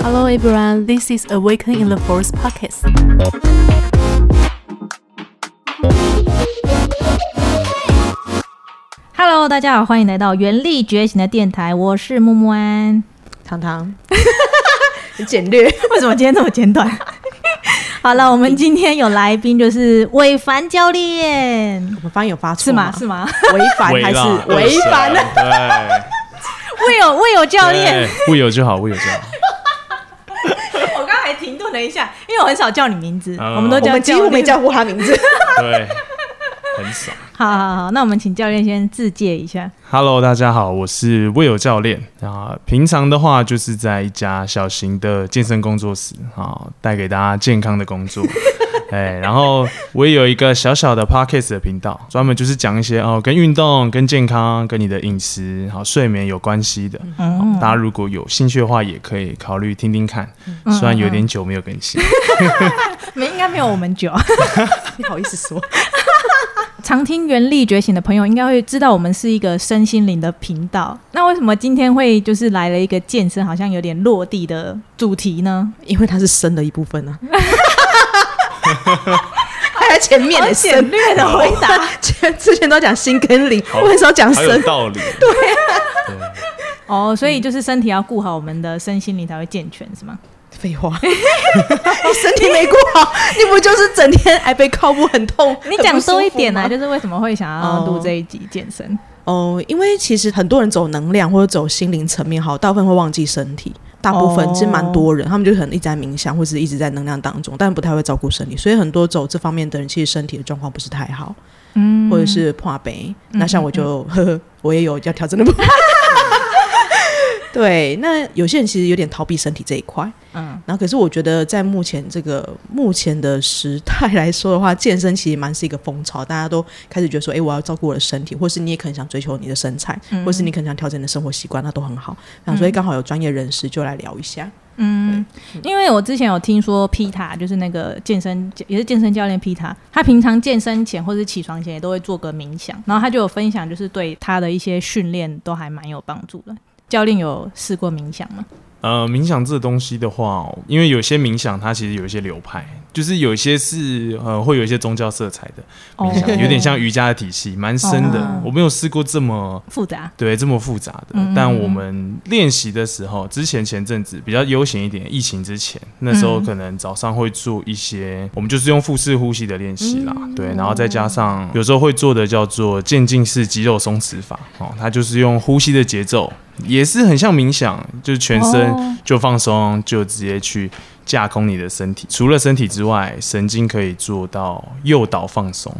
Hello everyone, this is Awaken in the Forest podcast. Hello，大家好，欢迎来到原力觉醒的电台，我是木木安。糖糖，很 简略。为什么今天这么简短？好了，我们今天有来宾，就是伟凡教练，我们发音有发错是吗？是吗？违反还是违反？对，魏有魏有教练，魏有就好，魏有就好。我刚才停顿了一下，因为我很少叫你名字，嗯我们都叫我们几乎没叫过他名字。对，很少。好好好，那我们请教练先自介一下。Hello，大家好，我是魏有教练啊。平常的话，就是在一家小型的健身工作室啊，带给大家健康的工作。哎，然后我也有一个小小的 podcast 的频道，专门就是讲一些哦跟运动、跟健康、跟你的饮食、好睡眠有关系的。嗯，大家如果有兴趣的话，也可以考虑听听看。嗯虽然有点久没有更新，没应该没有我们久。你好意思说？常听原力觉醒的朋友应该会知道，我们是一个身心灵的频道。那为什么今天会就是来了一个健身，好像有点落地的主题呢？因为它是生的一部分呢。还在前面的好简略的回答。前之前都讲心跟灵，好我很少讲生。道理。哦，所以就是身体要顾好，我们的身心灵才会健全，是吗？废话，你身体没顾好，你不就是整天哎背靠步很痛？你讲多一点啊，啊！就是为什么会想要录这一集健身？哦，因为其实很多人走能量或者走心灵层面，好，大部分会忘记身体。大部分哦其实蛮多人，他们就可能一直在冥想，或是一直在能量当中，但不太会照顾身体。所以很多走这方面的人，其实身体的状况不是太好，嗯或者是破杯。嗯那像我就，呵呵，我也有要调整的部分。对，那有些人其实有点逃避身体这一块，嗯然后可是我觉得在目前这个目前的时代来说的话，健身其实蛮是一个风潮，大家都开始觉得说，哎，我要照顾我的身体，或是你也可能想追求你的身材，嗯或是你可能想调整你的生活习惯，那都很好。然后所以刚好有专业人士就来聊一下。嗯，因为我之前有听说 Pita，就是那个健身也是健身教练 Pita，他平常健身前或是起床前也都会做个冥想，然后他就有分享，就是对他的一些训练都还蛮有帮助的。教练有试过冥想吗？呃，冥想这东西的话，因为有些冥想它其实有一些流派，就是有一些是呃会有一些宗教色彩的冥想，哦。有点像瑜伽的体系，蛮深的。哦。我没有试过这么复杂，对这么复杂的，嗯。但我们练习的时候，之前前阵子比较悠闲一点，疫情之前那时候嗯。可能早上会做一些，我们就是用腹式呼吸的练习啦，嗯。对，然后再加上有时候会做的叫做渐进式肌肉松弛法，哦，它就是用呼吸的节奏，也是很像冥想，就是全身哦就放松，就直接去架空你的身体。除了身体之外，神经可以做到诱导放松，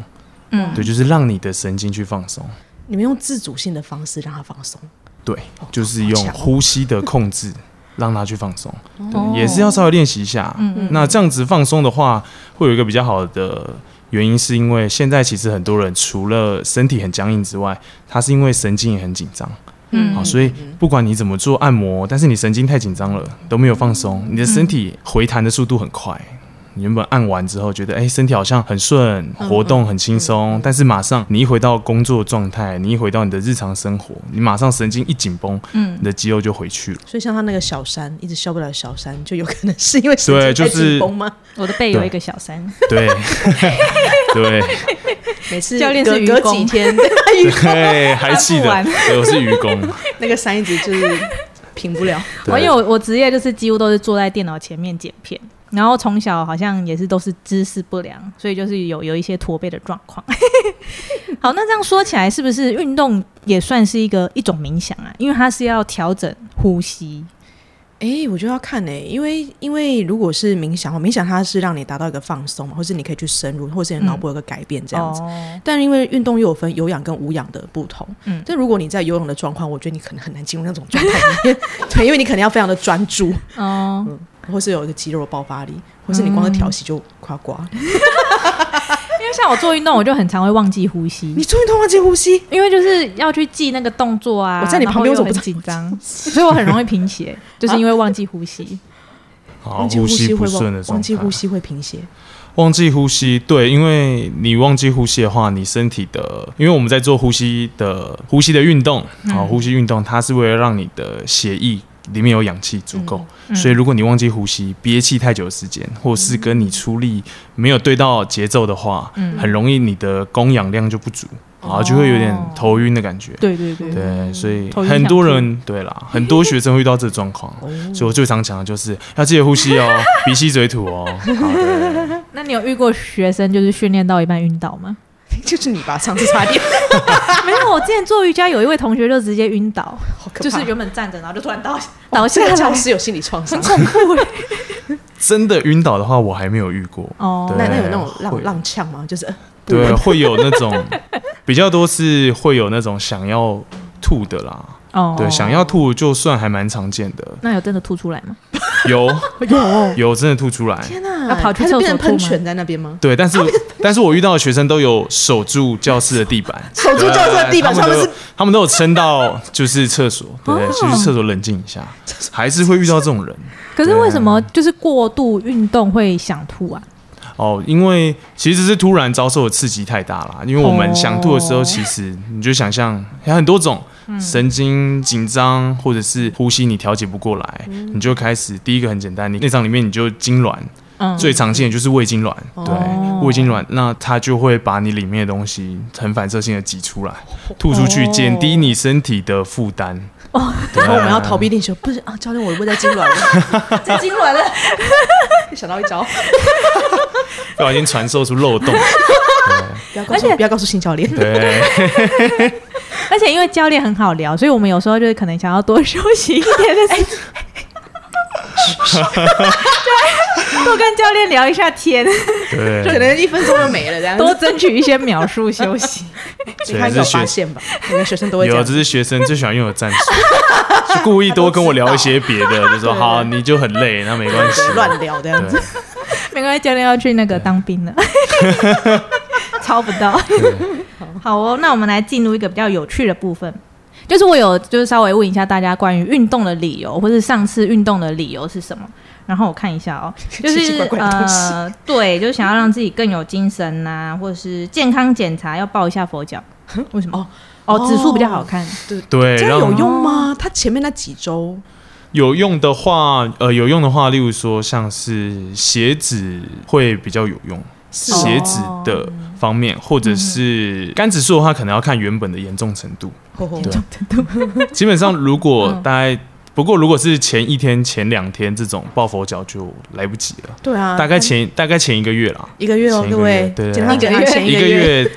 嗯，对，就是让你的神经去放松。你们用自主性的方式让它放松，对，就是用呼吸的控制让它去放松，哦对，也是要稍微练习一下。嗯嗯那这样子放松的话，会有一个比较好的原因，是因为现在其实很多人除了身体很僵硬之外，他是因为神经也很紧张。嗯好，所以不管你怎么做按摩，但是你神经太紧张了，都没有放松，你的身体回弹的速度很快。你原本按完之后觉得，哎、身体好像很顺，活动很轻松，但是马上你一回到工作状态，你一回到你的日常生活，你马上神经一紧绷，嗯。你的肌肉就回去了。所以像他那个小山一直消不了小山，就有可能是因为神对经太就是紧绷吗？我的背有一个小山，对，对，每次教练是隔隔几天，对，还记得我是愚公，那个山一直就是平不了。我因为我我职业就是几乎都是坐在电脑前面剪片，然后从小好像也是都是姿势不良，所以就是有有一些驼背的状况。好，那这样说起来，是不是运动也算是一个一种冥想啊？因为它是要调整呼吸。哎、我觉得要看呢、因为因为如果是冥想，冥想它是让你达到一个放松嘛，或是你可以去深入，或是你脑部有个改变这样子。哦，但因为运动又有分有氧跟无氧的不同，嗯嗯，但如果你在有氧的状况，我觉得你可能很难进入那种状态里面，对，因为你可能要非常的专注，哦，或是有一个肌肉的爆发力，或是你光是调息就垮垮。因为像我做运动，我就很常会忘记呼吸你，终于通忘记呼吸，因为就是要去记那个动作啊。我在你旁边我怎么不知道紧张，所以我很容易贫血，就是因为忘记呼吸。好，忘记呼吸不会忘忘记呼吸会贫血。忘记呼吸，对，因为你忘记呼吸的话，你身体的，因为我们在做呼吸的呼吸的运动，好、呼吸运动，它是为了让你的血液里面有氧气足够，嗯所以如果你忘记呼吸、憋气太久的时间，或是跟你出力没有对到节奏的话，嗯很容易你的供氧量就不足，然后就会有点头晕的感觉。对对对，对，所以很多人对啦，很多学生会遇到这个状况，所以我最常讲的就是要记得呼吸哦，鼻吸嘴吐哦。好的，那你有遇过学生就是训练到一半晕倒吗？就是你吧，上次差点，没有，我之前做瑜伽有一位同学就直接晕倒，就是原本站着，然后就突然倒倒下这个教来，师有心理创伤。恐怖哎。真的晕倒的话，我还没有遇过。哦，那那有那种浪浪呛吗？就是呃对，会有那种比较多是会有那种想要吐的啦。哦，对，想要吐就算还蛮常见的，那有真的吐出来吗？有。有。有真的吐出来。天哪，要跑去他是变成厕所吐吗？喷泉在那边吗？对，但是 但是我遇到的学生都有守住教室的地板，守住教室的地板上面是他们都有他们都有撑到就是厕所，对，哦去厕所冷静一下，还是会遇到这种人。可是为什么就是过度运动会想吐啊？哦，因为其实是突然遭受的刺激太大了，因为我们想吐的时候，哦其实你就想象有很多种神经紧张，或者是呼吸你调节不过来，你就开始第一个很简单，你内脏里面你就痉挛，嗯，最常见的就是胃痉挛，对哦，胃痉挛，那它就会把你里面的东西很反射性的挤出来，吐出去，哦减低你身体的负担。哦。然后我们要逃避练习，不是啊，教练，我胃在痉挛了，在痉挛了，想到一招，不小心传授出漏洞。不要告诉不要告诉新教练，对，而且因为教练很好聊，所以我们有时候就是可能想要多休息一点的时间。对，多跟教练聊一下天，对，就可，能一分钟就没了这样。多争取一些秒数休息。你看有发现吧？每个学生都有，样这。是学生最喜欢用的战术，就故意多跟我聊一些别的，就说好，你就很累，那没关系，乱聊这样子对，没关系，教练要去那个当兵了，抄不到。好哦，那我们来进入一个比较有趣的部分，就是我有就是稍微问一下大家关于运动的理由，或是上次运动的理由是什么。然后我看一下哦，就是奇奇怪怪东西呃，对，就是想要让自己更有精神呐、或者是健康检查要抱一下佛脚。为什么？哦哦，指数比较好看。对对，这样有用吗？他前面那几周有用的话，呃，有用的话，例如说像是鞋子会比较有用，是血脂的方面，或者是肝指数的话，可能要看原本的严重程度。严重程度。基本上，如果嗯。大概不过如果是前一天、前两天这种抱佛脚就来不及了，对啊，大概前大概前一个月啦，一个月哦，各位对。对健康检查对前一个个月，月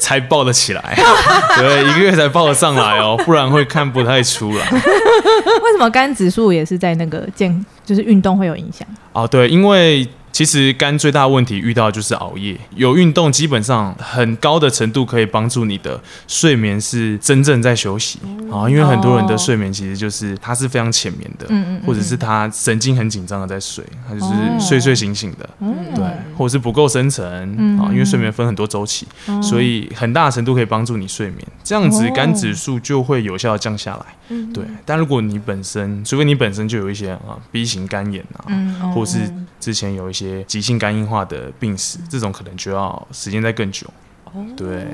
才抱得起来，对，一个月才抱得上来哦，不然会看不太出来。为什么肝指数也是在那个健，就是运动会有影响？哦，对，因为其实肝最大的问题遇到就是熬夜，有运动基本上很高的程度可以帮助你的睡眠是真正在休息。啊、因为很多人的睡眠其实就是他是非常浅眠的，嗯嗯嗯或者是他神经很紧张的在睡，他就哦。是睡睡醒醒的，对，或者是不够深层嗯啊、因为睡眠分很多周期，哦。所以很大程度可以帮助你睡眠，这样子哦。肝指数就会有效的降下来。嗯。对，但如果你本身，除非你本身就有一些啊 B 型肝炎啊，嗯或是之前有一些急性肝硬化的病史，这种可能就要时间再更久。对，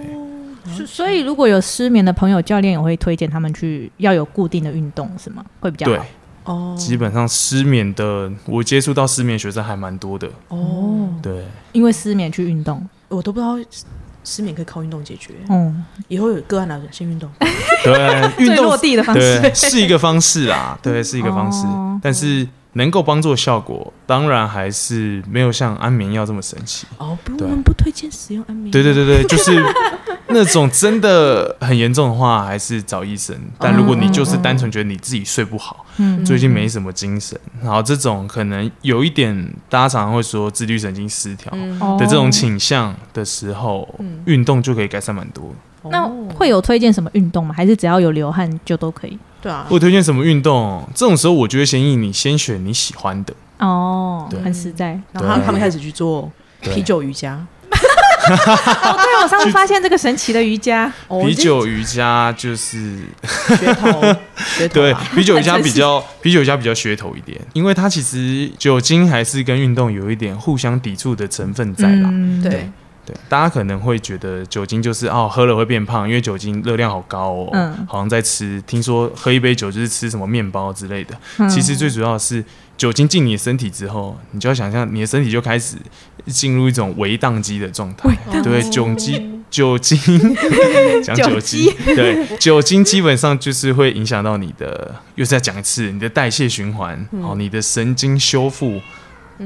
所所以如果有失眠的朋友，教练也会推荐他们去要有固定的运动，是吗？会比较对。好。，哦。基本上失眠的，我接触到失眠学生还蛮多的。哦，对，因为失眠去运动。我都不知道失眠可以靠运动解决，嗯，以后有个案来先运动，对，运 最动落地的方式。是一个方式啦，对，是一个方式。哦，但是能够帮助的效果，当然还是没有像安眠药这么神奇。哦，不，我们不推荐使用安眠药，对对对对，就是 那种真的很严重的话，还是找医生。但如果你就是单纯觉得你自己睡不好，嗯最近没什么精神，然后这种可能有一点，大家常常会说自律神经失调的这种倾向的时候，运动就可以改善蛮多。那哦会有推荐什么运动吗？还是只要有流汗就都可以？对啊，我推荐什么运动？这种时候我就会建议你先选你喜欢的。哦，很实在。然后他他们开始去做啤酒瑜伽，哦，对，我上次发现这个神奇的瑜伽，哦啤酒瑜伽就是这噱头噱头 对啊，啤酒瑜伽比较 啤酒瑜伽比较噱头一点，因为它其实酒精还是跟运动有一点互相抵触的成分在啦。嗯对，对，大家可能会觉得酒精就是哦，喝了会变胖，因为酒精热量好高哦，嗯。好像在吃，听说喝一杯酒就是吃什么面包之类的。嗯。其实最主要的是酒精进你的身体之后，你就要想象你的身体就开始进入一种微宕机的状态。对，酒精 酒精 讲酒精，对酒精基本上就是会影响到你的，又再讲一次，你的代谢循环，哦，你的神经修复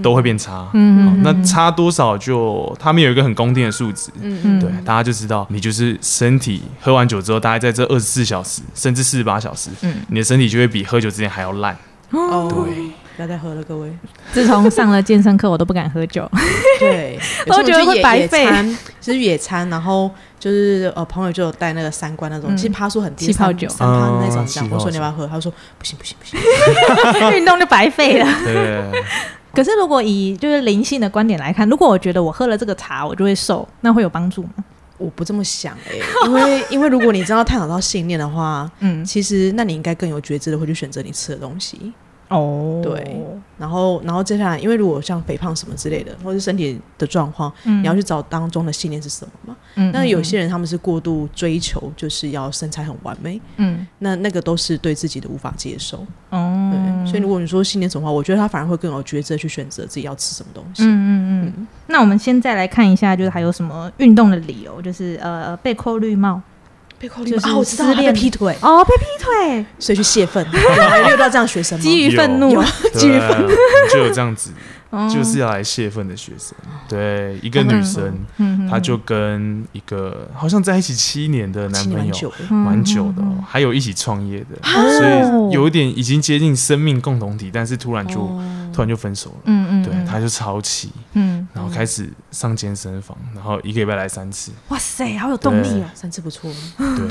都会变差。嗯哦那差多少就他们有一个很公定的数值，嗯对，大家就知道你就是身体喝完酒之后，大概在这二十四小时甚至四十八小时，嗯你的身体就会比喝酒之前还要烂。哦，对，不要再喝了，各位。自从上了健身课，我都不敢喝酒。对，我觉得会白费有时候我去野野餐，然后就是呃朋友就有带那个三罐那种，嗯其实趴数很低，气泡酒三趴的那种嗯这样。我说你要不要喝？他说不行不行不行。运动就白费了。对，可是如果以就是灵性的观点来看，如果我觉得我喝了这个茶，我就会瘦，那会有帮助吗？我不这么想哎、因为 因为如果你真的要探讨到信念的话，嗯，其实那你应该更有觉知的会去选择你吃的东西。哦，对然后，然后接下来，因为如果像肥胖什么之类的，或是身体的状况，嗯你要去找当中的信念是什么嘛？嗯那有些人他们是过度追求，就是要身材很完美，嗯那那个都是对自己的无法接受。哦，对，所以如果你说信念什么话，我觉得他反而会更有觉知地去选择自己要吃什么东西。嗯嗯嗯。那我们现在来看一下，就是还有什么运动的理由，就是呃被扣绿帽被扣就是啊，我知道被劈腿，哦，被劈腿，所以去泄愤。有还有遇到这样的学生吗？基于愤怒。有，基于愤怒。就有这样子，哦。就是要来泄愤的学生。对，一个女生，嗯她就跟一个好像在一起七年的男朋友。蛮久的，还有一起创业的，哦。所以有一点已经接近生命共同体，但是突然就、突然就分手了。嗯嗯，对，他就超期，嗯，然后开始上健身房，然后一个礼拜来三次，哇塞，好有动力哦，三次不错，对，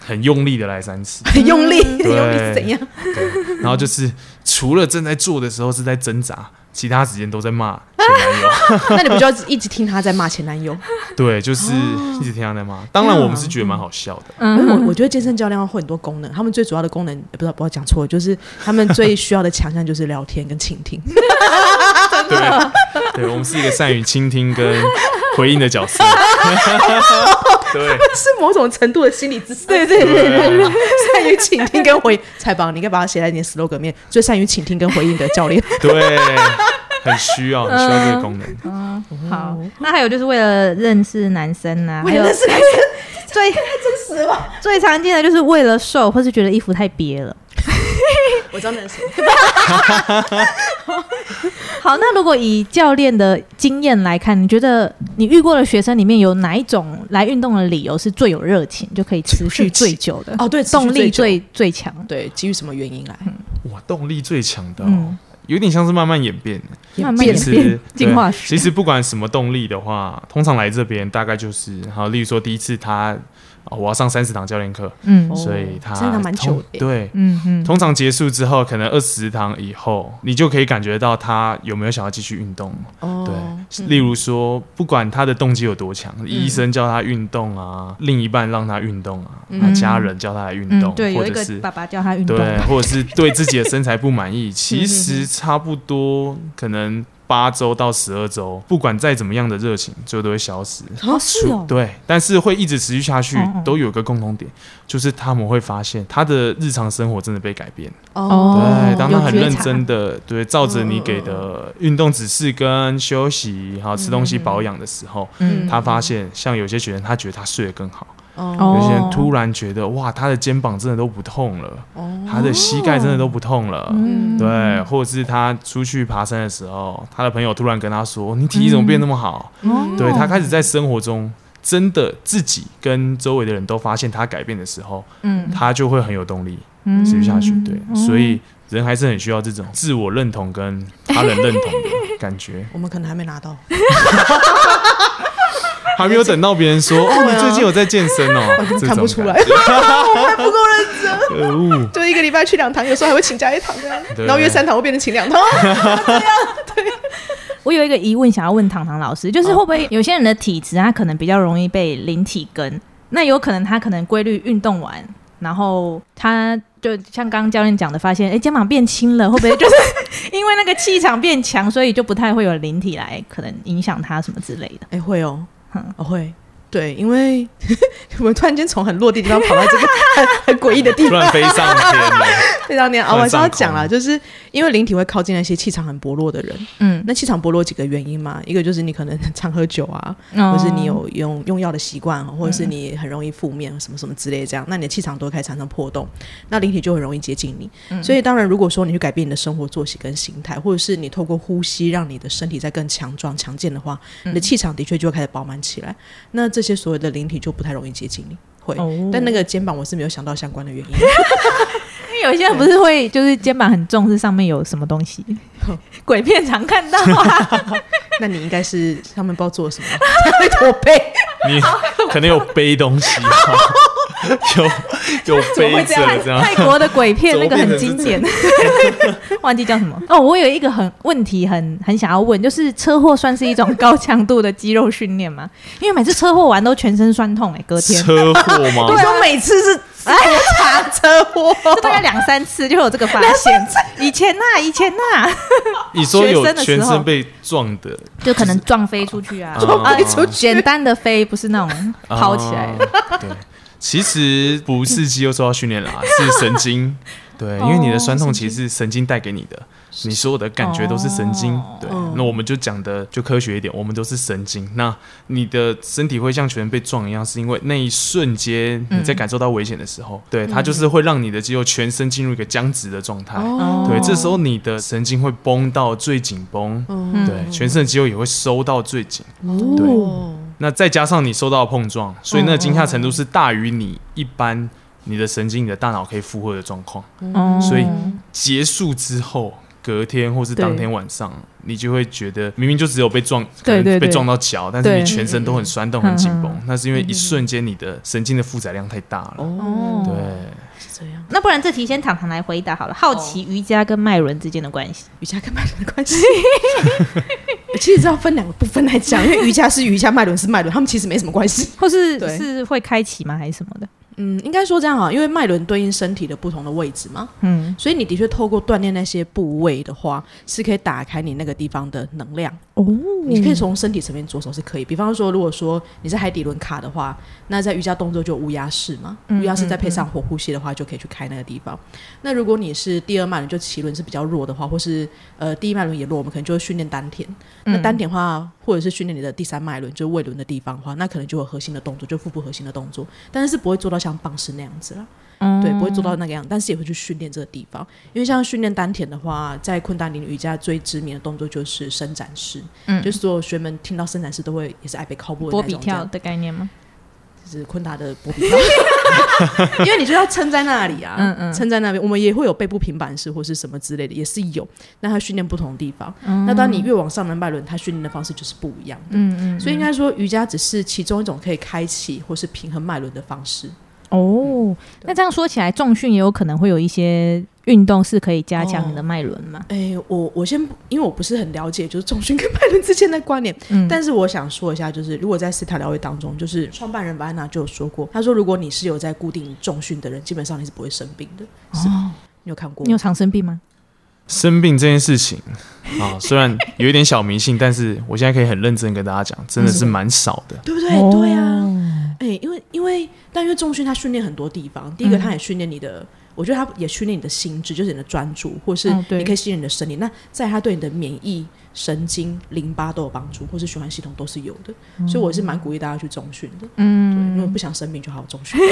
很用力的来三次，很 用力，很用力是怎样？对，然后就是除了正在做的时候是在挣扎，其他时间都在骂 前男友，那你不就要一直听他在骂前男友？对，就是一直听他在骂。当然我们是觉得蛮好笑的，嗯，我我觉得健身教练会很多功能，他们最主要的功能，不知道不要讲错，就是他们最需要的强项就是聊天跟倾听。对，对我们是一个善于倾听跟回应的角色，对 是某种程度的心理智商。对对对对，善于倾听跟回应，太棒！你应该把它写在你的 slogan 面，最善于倾听跟回应的教练。对，很需要，很需要这个功能。嗯好，那还有就是为了认识男生啊，还有为了认识男生，最真实了。最常见的就是为了瘦，或是觉得衣服太憋了。我知道那是谁。好，那如果以教练的经验来看，你觉得你遇过的学生里面有哪一种来运动的理由是最有热情，就可以持续最久的？哦，对，动力最最最强。对，基于什么原因来？哇，动力最强的、哦，嗯有点像是慢慢演变。慢慢演其变实进化对其实不管什么动力的话，通常来这边大概就是，好，例如说第一次他，哦我要上三十堂教练课，嗯。哦所以他真的蛮久通的对。嗯嗯，通常结束之后，可能二十堂以后，你就可以感觉到他有没有想要继续运动。哦，对，例如说，不管他的动机有多强，医生叫他运动啊，另一半让他运动啊，嗯。那家人叫他来运动，嗯，对，或者是爸爸叫他运动，对，或者是对自己的身材不满意，其实差不多可能八周到十二周，不管再怎么样的热情，最后都会消失。哦是哦，对，但是会一直持续下去嗯嗯，都有一个共同点，就是他们会发现他的日常生活真的被改变。哦对，当他很认真的对照着你给的运动指示跟休息，还有吃东西保养的时候，嗯他发现像有些学员，他觉得他睡得更好。有些人突然觉得哇，他的肩膀真的都不痛了，他的膝盖真的都不痛了。嗯对，或者是他出去爬山的时候，他的朋友突然跟他说：“你体力怎么变那么好？”哦对他开始在生活中真的自己跟周围的人都发现他改变的时候，嗯他就会很有动力嗯持续下去。对，哦所以人还是很需要这种自我认同跟他人认同的感觉。我们可能还没拿到，还没有等到别人说：“哦，你最近有在健身哦。”看不出来感觉还不够认真，可恶。就一个礼拜去两堂，有时候还会请假一堂这样，然后约三堂会变成请两堂。我有一个疑问想要问糖糖老师，就是会不会有些人的体质他可能比较容易被灵体跟，那有可能他可能规律运动完，然后他就像刚刚教练讲的，发现哎、诶肩膀变轻了，会不会就是因为那个气场变强，所以就不太会有灵体来可能影响他什么之类的？哎，会哦，哦会。对，因为 我们突然间从很落地的地方跑到这个 很很诡异的地方，突然飞上天了。非常念啊！突我还是要上讲了，就是因为灵体会靠近那些气场很薄弱的人。嗯，那气场薄弱几个原因嘛？一个就是你可能常喝酒啊，或或是你有用用药的习惯，或者是你很容易负面什么什么之类这样，那你的气场都会开始产生破洞，那灵体就很容易接近你。所以当然，如果说你去改变你的生活作息跟形态，或者是你透过呼吸让你的身体再更强壮强健的话，你的气场的确就会开始饱满起来。那这些所有的灵体就不太容易接近你。会，哦但那个肩膀我是没有想到相关的原因。因为有些人不是会就是肩膀很重，是上面有什么东西，鬼片常看到啊。那你应该是他们不知道做了什么，才会驼背。你 可能有背东西，有有背着这样。泰国的鬼片 那个很经典，忘记叫什么哦。我有一个很问题很很想要问，就是车祸算是一种高强度的肌肉训练吗？因为每次车祸完都全身酸痛哎、隔天车祸吗？对说每次是多长车祸？就大概两三次就有这个发现。以前呐、以前呐、你说有全身被撞的，就可能撞飞出去啊，撞啊飞出去简单的飞不是那种抛起来对，其实不是肌肉受到训练啦，是神经。对，因为你的酸痛其实是神经带给你的，你所有的感觉都是神经。哦对嗯，那我们就讲的就科学一点，我们都是神经。那你的身体会像全身被撞一样，是因为那一瞬间你在感受到危险的时候，对它就是会让你的肌肉全身进入一个僵直的状态。哦对，这时候你的神经会绷到最紧绷，嗯对，全身的肌肉也会收到最紧。对哦，那再加上你受到碰撞，所以那惊吓程度是大于你一般你的神经、你的大脑可以负荷的状况。哦所以结束之后，隔天或是当天晚上，你就会觉得明明就只有被撞，可能被撞到脚，但是你全身都很酸痛、很紧绷嗯。那是因为一瞬间你的神经的负载量太大了。哦，对，是这样。那不然这题先躺躺来回答好了。好奇瑜伽跟脉轮之间的关系，瑜伽跟脉轮的关系，其实是要分两个部分来讲，因为瑜伽是瑜伽，脉轮是脉轮，他们其实没什么关系。或是对是会开启吗？还是什么的？嗯，应该说这样啊，因为脉轮对应身体的不同的位置嘛，嗯，所以你的确透过锻炼那些部位的话，是可以打开你那个地方的能量。哦，你可以从身体层面着手是可以。比方说，如果说你是海底轮卡的话，那在瑜伽动作就有乌鸦式嘛，嗯乌鸦式再配上火呼吸的话，就可以去开那个地方。那如果你是第二脉轮，就脐轮是比较弱的话，或是呃第一脉轮也弱，我们可能就会训练丹田。那丹田的话，或者是训练你的第三脉轮，就是胃轮的地方的话，那可能就有核心的动作，就腹部核心的动作，但是是不会做到像棒式那样子啦。对，不会做到那个样，但是也会去训练这个地方。因为像训练丹田的话，在昆达里瑜伽最知名的动作就是伸展式，嗯就是所有学们听到伸展式都会也是爱被靠步的波比跳的概念吗？就是昆达的波比跳，因为你就要撑在那里啊，嗯嗯撑在那边。我们也会有背部平板式或是什么之类的，也是有。那他训练不同的地方，嗯那当你越往上的脉轮，他训练的方式就是不一样的。嗯嗯，所以应该说，瑜伽只是其中一种可以开启或是平衡脉轮的方式。哦，那这样说起来，重训也有可能会有一些运动是可以加强你的脉轮吗？哎、我我先因为我不是很了解，就是重训跟脉轮之间的关联，嗯但是我想说一下，就是如果在斯塔疗愈当中，就是创办人白安娜就有说过，他说如果你是有在固定重训的人，基本上你是不会生病的。是哦？你有看过？你有常生病吗？生病这件事情啊，虽然有一点小迷信，但是我现在可以很认真跟大家讲，真的是蛮少的。对不对？对啊，哎、因为因为但因为重训它训练很多地方，第一个它也训练你的。我觉得它也训练你的心智，就是你的专注，或是你可以训练你的身体。那在它对你的免疫、神经、淋巴都有帮助，或是循环系统都是有的。所以我是蛮鼓励大家去重训的。嗯，因为不想生病就好好重训。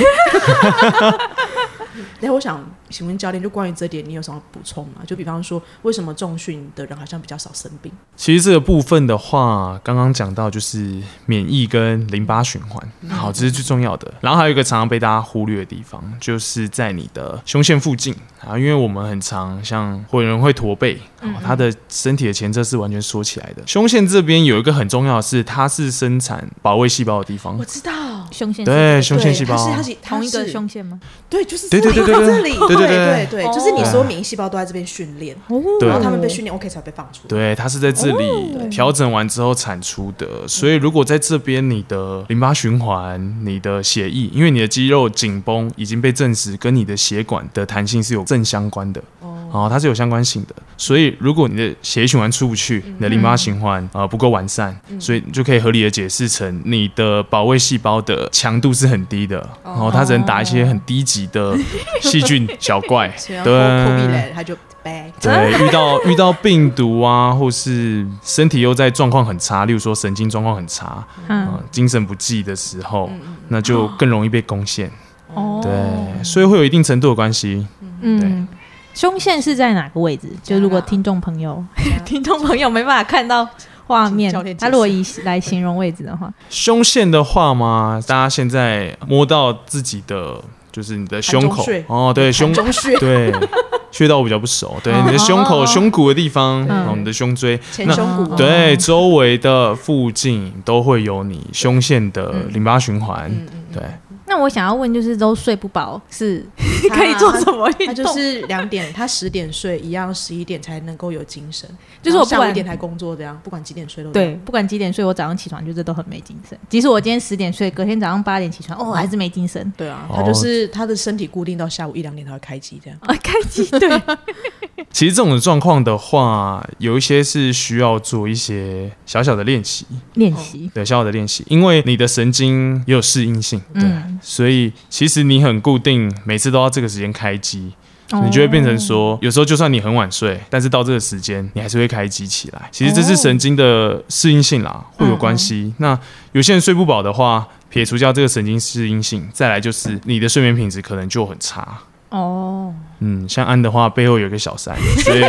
那我想请问教练，就关于这点，你有什么补充吗？就比方说，为什么重训的人好像比较少生病？其实这个部分的话，刚刚讲到就是免疫跟淋巴循环，好，这是最重要的。然后还有一个常常被大家忽略的地方，就是在你的胸腺附近啊，因为我们很常像会有人会驼背，哦，他的身体的前侧是完全缩起来的。胸腺这边有一个很重要的是，它是生产保卫细胞的地方我。知道，胸腺对，胸腺细胞，它是它是同一个胸腺吗？对，就是对对这里对对对这里，对对对对对，哦就是你所有免疫细胞都在这边训练，对然后他们被训练 OK 才被放出来。对，它是在这里调整完之后产出的，所以如果在这边你的淋巴循环、你的血液，因为你的肌肉紧绷已经被证实跟你的血管的弹性是有正相关的，哦，它是有相关性的，所以如果你的血液循环出不去，你的淋巴循环呃不够完善，所以你就可以合理的解释成你的保卫细胞的强度是很低的，然后它只能打一些很低级的细菌小怪，对。对，遇到遇到病毒啊，或是身体又在状况很差，例如说神经状况很差，嗯。啊，精神不济的时候，那就更容易被攻陷。哦，对，所以会有一定程度的关系。嗯，胸线是在哪个位置？就如果听众朋友 听众朋友没办法看到画面他如果以来形容位置的话，胸线的话嘛，大家现在摸到自己的就是你的胸口。哦，对胸中穴。对穴道我比较不熟，对哦。你的胸口胸骨的地方，然后，你的胸椎，前那胸骨，对周围的附近都会有你胸腺的淋巴循环，对。那我想要问，就是都睡不饱是他 可以做什么运动？他就是两点，他十点睡，一样十一点才能够有精神。就是我不管下午一点才工作，这样不管几点睡都对，不管几点睡，我早上起床就是都很没精神。即使我今天十点睡，隔天早上八点起床，哦，还是没精神。对啊，哦他就是他的身体固定到下午一两点才会开机这样。啊，开机对，其实这种状况的话，有一些是需要做一些小小的练习，练习，对，小小的练习，因为你的神经也有适应性，对，嗯所以其实你很固定，每次都要这个时间开机，哦你就会变成说，有时候就算你很晚睡，但是到这个时间你还是会开机起来。其实这是神经的适应性啦，会有关系。那有些人睡不饱的话，撇除掉这个神经适应性，再来就是你的睡眠品质可能就很差。哦，嗯，像安的话，背后有一个小三，所以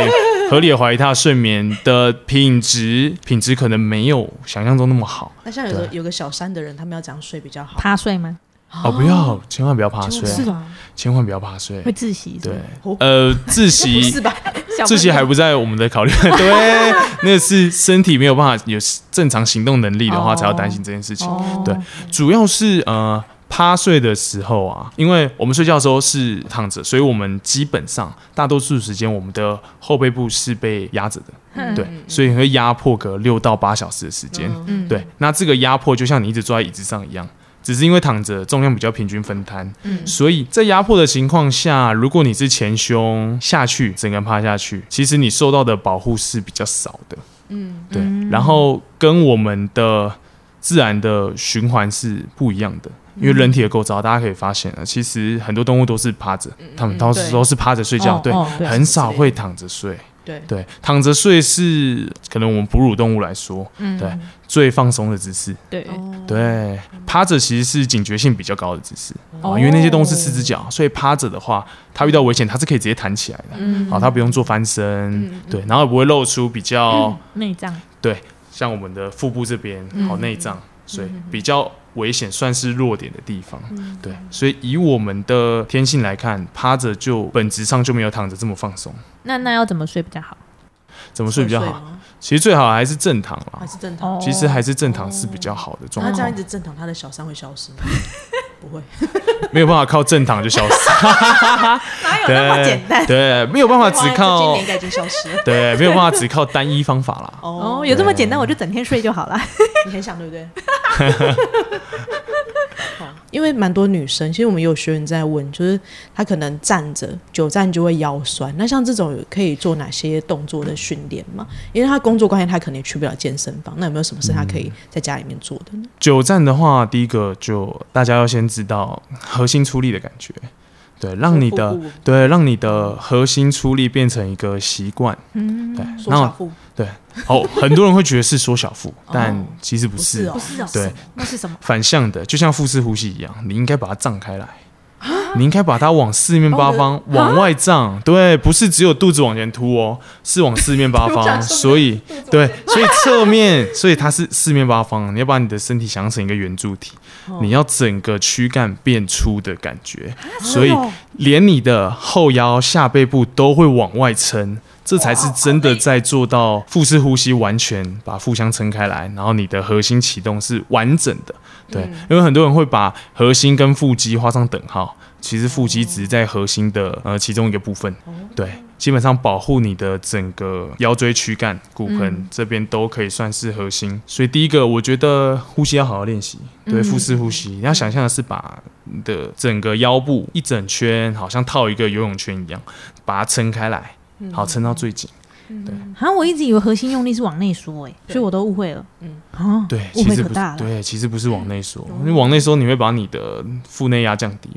合理的怀疑他的睡眠的品质品质可能没有想象中那么好。那像有个对有个小三的人，他们要怎样睡比较好？趴睡吗？哦，不要，千万不要趴睡，是吧？千万不要趴睡会。窒息对呃，自不习是吧？小这些还不在我们的考虑。对，那是身体没有办法有正常行动能力的话，哦才要担心这件事情。哦对主要是呃趴睡的时候啊，因为我们睡觉的时候是躺着，所以我们基本上大多数时间我们的后背部是被压着的。嗯对，所以会压迫个六到八小时的时间。嗯对，那这个压迫就像你一直坐在椅子上一样。只是因为躺着重量比较平均分摊，嗯所以在压迫的情况下，如果你是前胸下去，整个趴下去，其实你受到的保护是比较少的。嗯，对，然后跟我们的自然的循环是不一样的。因为人体的构造，大家可以发现啊，其实很多动物都是趴着，它们都是对都是趴着睡觉，对很少会躺着睡。对，对，躺着睡是可能我们哺乳动物来说，嗯。对最放松的姿势。对，哦，对，趴着其实是警觉性比较高的姿势哦。啊，因为那些动物是四只脚，所以趴着的话，它遇到危险，它是可以直接弹起来的。嗯。好，它不用做翻身，对，然后也不会露出比较内脏对像我们的腹部这边嗯。好内脏，所以比较危险，算是弱点的地方。嗯对，所以以我们的天性来看，趴着就本质上就没有躺着这么放松。那那要怎么睡比较好？怎么睡比较好？其实最好还是正躺啦还。是正常？哦其实还是正躺是比较好的状态那他这样一，直正躺，他的小三会消失吗？不会，没有办法靠正躺就消失。哪有那么简单？对，没有办法只靠今年应该已经消失了。对，没有办法只靠单一方法啦。哦，有这么简单，我就整天睡就好了。你很想对不对？好因为蛮多女生，其实我们也有学员在问，就是她可能站着久站就会腰酸，那像这种可以做哪些动作的训练吗？因为她工作关系，她可能也去不了健身房，那有没有什么事她可以在家里面做的呢？久站的话，第一个就大家要先知道核心出力的感觉，对，让你的对让你的核心出力变成一个习惯，嗯，对，然后缩小腹，哦，很多人会觉得是缩小腹，但哦。其实不是不是。哦不是哦，对，那是什么？反向的，就像腹式呼吸一样，你应该把它胀开来。你应该把它往四面八方往外胀，对，不是只有肚子往前凸哦，是往四面八方，所以对，所以侧面，所以它是四面八方，你要把你的身体想成一个圆柱体，你要整个躯干变粗的感觉，所以连你的后腰、下背部都会往外撑，这才是真的在做到腹式呼吸，完全把腹腔撑开来，然后你的核心启动是完整的。对，因为很多人会把核心跟腹肌画上等号，其实腹肌只是在核心的呃其中一个部分。对，基本上保护你的整个腰椎躯干、骨盆、这边都可以算是核心。所以第一个，我觉得呼吸要好好练习，对，腹式呼吸，你要想象的是把你的整个腰部一整圈，好像套一个游泳圈一样，把它撑开来，好撑到最紧。对。好像我一直以为核心用力是往内缩，哎，所以我都误会了。嗯。嗯，哦，对，误其实不是会可大了。对，其实不是往内缩，因为往内缩你会把你的腹内压降低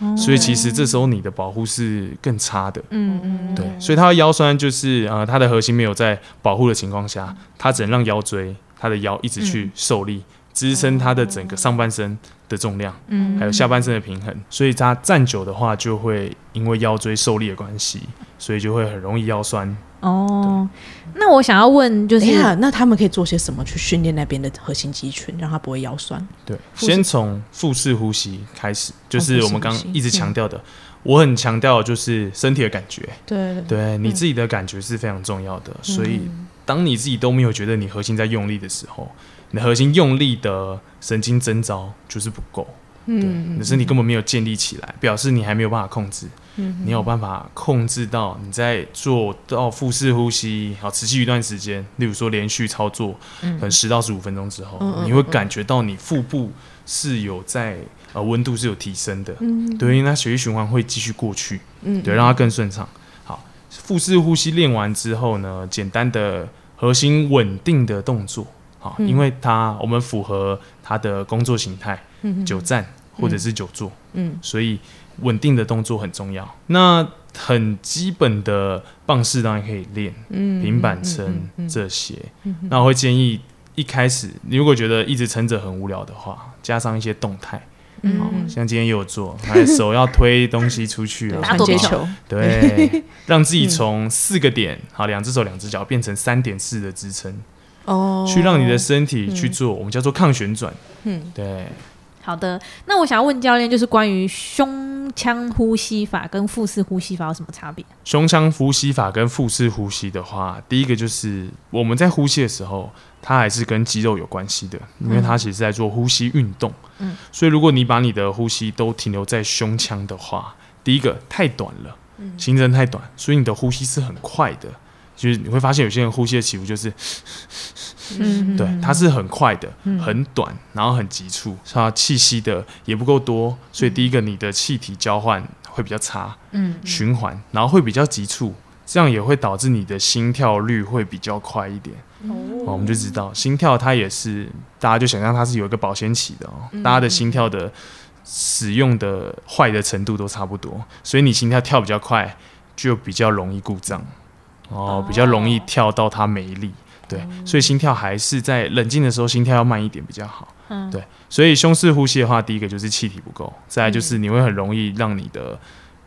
嘛，所以其实这时候你的保护是更差的。嗯嗯，对，所以它的腰酸就是呃，它的核心没有在保护的情况下，它只能让腰椎它的腰一直去受力，支撑它的整个上半身的重量，嗯还有下半身的平衡。所以它站久的话，就会因为腰椎受力的关系，所以就会很容易腰酸。哦，那我想要问，就是那他们可以做些什么去训练那边的核心肌群，让他不会腰酸？对，先从腹式呼吸开始，就是我们刚一直强调的。我很强调就是身体的感觉，对对对你自己的感觉是非常重要的。所以，当你自己都没有觉得你核心在用力的时候，你的核心用力的神经征兆就是不够。对，你的身体根本没有建立起来，表示你还没有办法控制。你有办法控制到你在做到腹式呼吸，好持续一段时间，例如说连续操作，可能十到十五分钟之后，嗯嗯你会感觉到你腹部是有在呃温度是有提升的，嗯对，因为它血液循环会继续过去，嗯对，让它更顺畅。好，腹式呼吸练完之后呢，简单的核心稳定的动作，因为它我们符合它的工作形态，嗯久站或者是久坐，嗯。所以稳定的动作很重要。那很基本的棒式当然可以练，嗯平板撑这些。那我会建议一开始，你如果觉得一直撑着很无聊的话，加上一些动态。嗯，像今天也有做，还手要推东西出去啊，传接球，对，让自己从四个点，好，两只手两只脚变成三点四的支撑，哦去让你的身体去做，我们叫做抗旋转。嗯对，好的，那我想要问教练，就是关于胸腔呼吸法跟腹式呼吸法有什么差别？胸腔呼吸法跟腹式呼吸的话，第一个就是我们在呼吸的时候，它还是跟肌肉有关系的，因为它其实是在做呼吸运动。嗯，所以如果你把你的呼吸都停留在胸腔的话，第一个太短了，行程太短，所以你的呼吸是很快的。就是你会发现有些人呼吸的起伏就是，嗯。对，它是很快的，很短，然后很急促，它气息的也不够多，所以第一个你的气体交换会比较差，嗯循环，然后会比较急促，这样也会导致你的心跳率会比较快一点。哦，我们就知道心跳它也是，大家就想象它是有一个保鲜期的哦，大家的心跳的使用的坏的程度都差不多，所以你心跳跳比较快，就比较容易故障，哦，比较容易跳到它没力。对，所以心跳还是在冷静的时候，心跳要慢一点比较好。嗯对，所以胸式呼吸的话，第一个就是气体不够，再来就是你会很容易让你的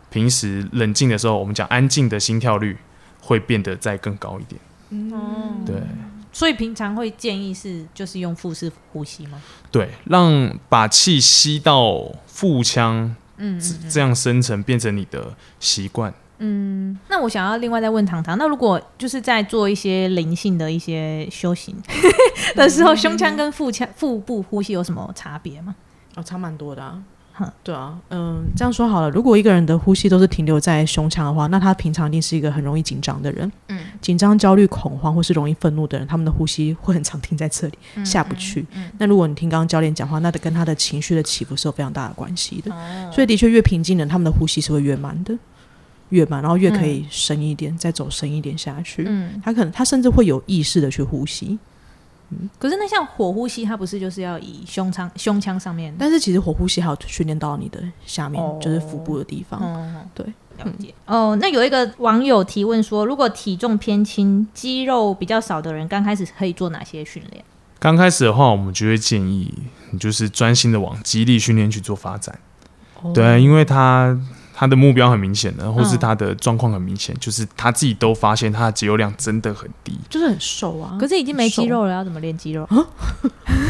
平时冷静的时候，我们讲安静的心跳率会变得再更高一点。嗯，对所以平常会建议是就是用腹式呼吸吗？对，让把气吸到腹腔，嗯这这样生成变成你的习惯。嗯，那我想要另外再问糖糖，那如果就是在做一些灵性的一些修行 的时候，胸腔跟腹腔腹部呼吸有什么差别吗？哦，差蛮多的啊哼。对啊，嗯，这样说好了，如果一个人的呼吸都是停留在胸腔的话，那他平常一定是一个很容易紧张的人。嗯，紧张、焦虑、恐慌或是容易愤怒的人，他们的呼吸会很常停在这里，嗯下不去。那如果你听刚刚教练讲话，那得跟他的情绪的起伏是有非常大的关系的。哦所以的确，越平静的人，他们的呼吸是会越慢的，越慢，然后越可以深一点，再走深一点下去。嗯，他可能他甚至会有意识的去呼吸，嗯可是那像火呼吸，它不是就是要以胸腔胸腔上面？但是其实火呼吸还有训练到你的下面，哦就是腹部的地方。哦，对，了解。哦，那有一个网友提问说，如果体重偏轻、肌肉比较少的人，刚开始可以做哪些训练？刚开始的话，我们就会建议你就是专心的往肌力训练去做发展。哦对，因为他他的目标很明显的，或是嗯他的状况很明显，就是他自己都发现他的肌肉量真的很低。就是很瘦啊。可是已经没肌肉了，要怎么练肌肉？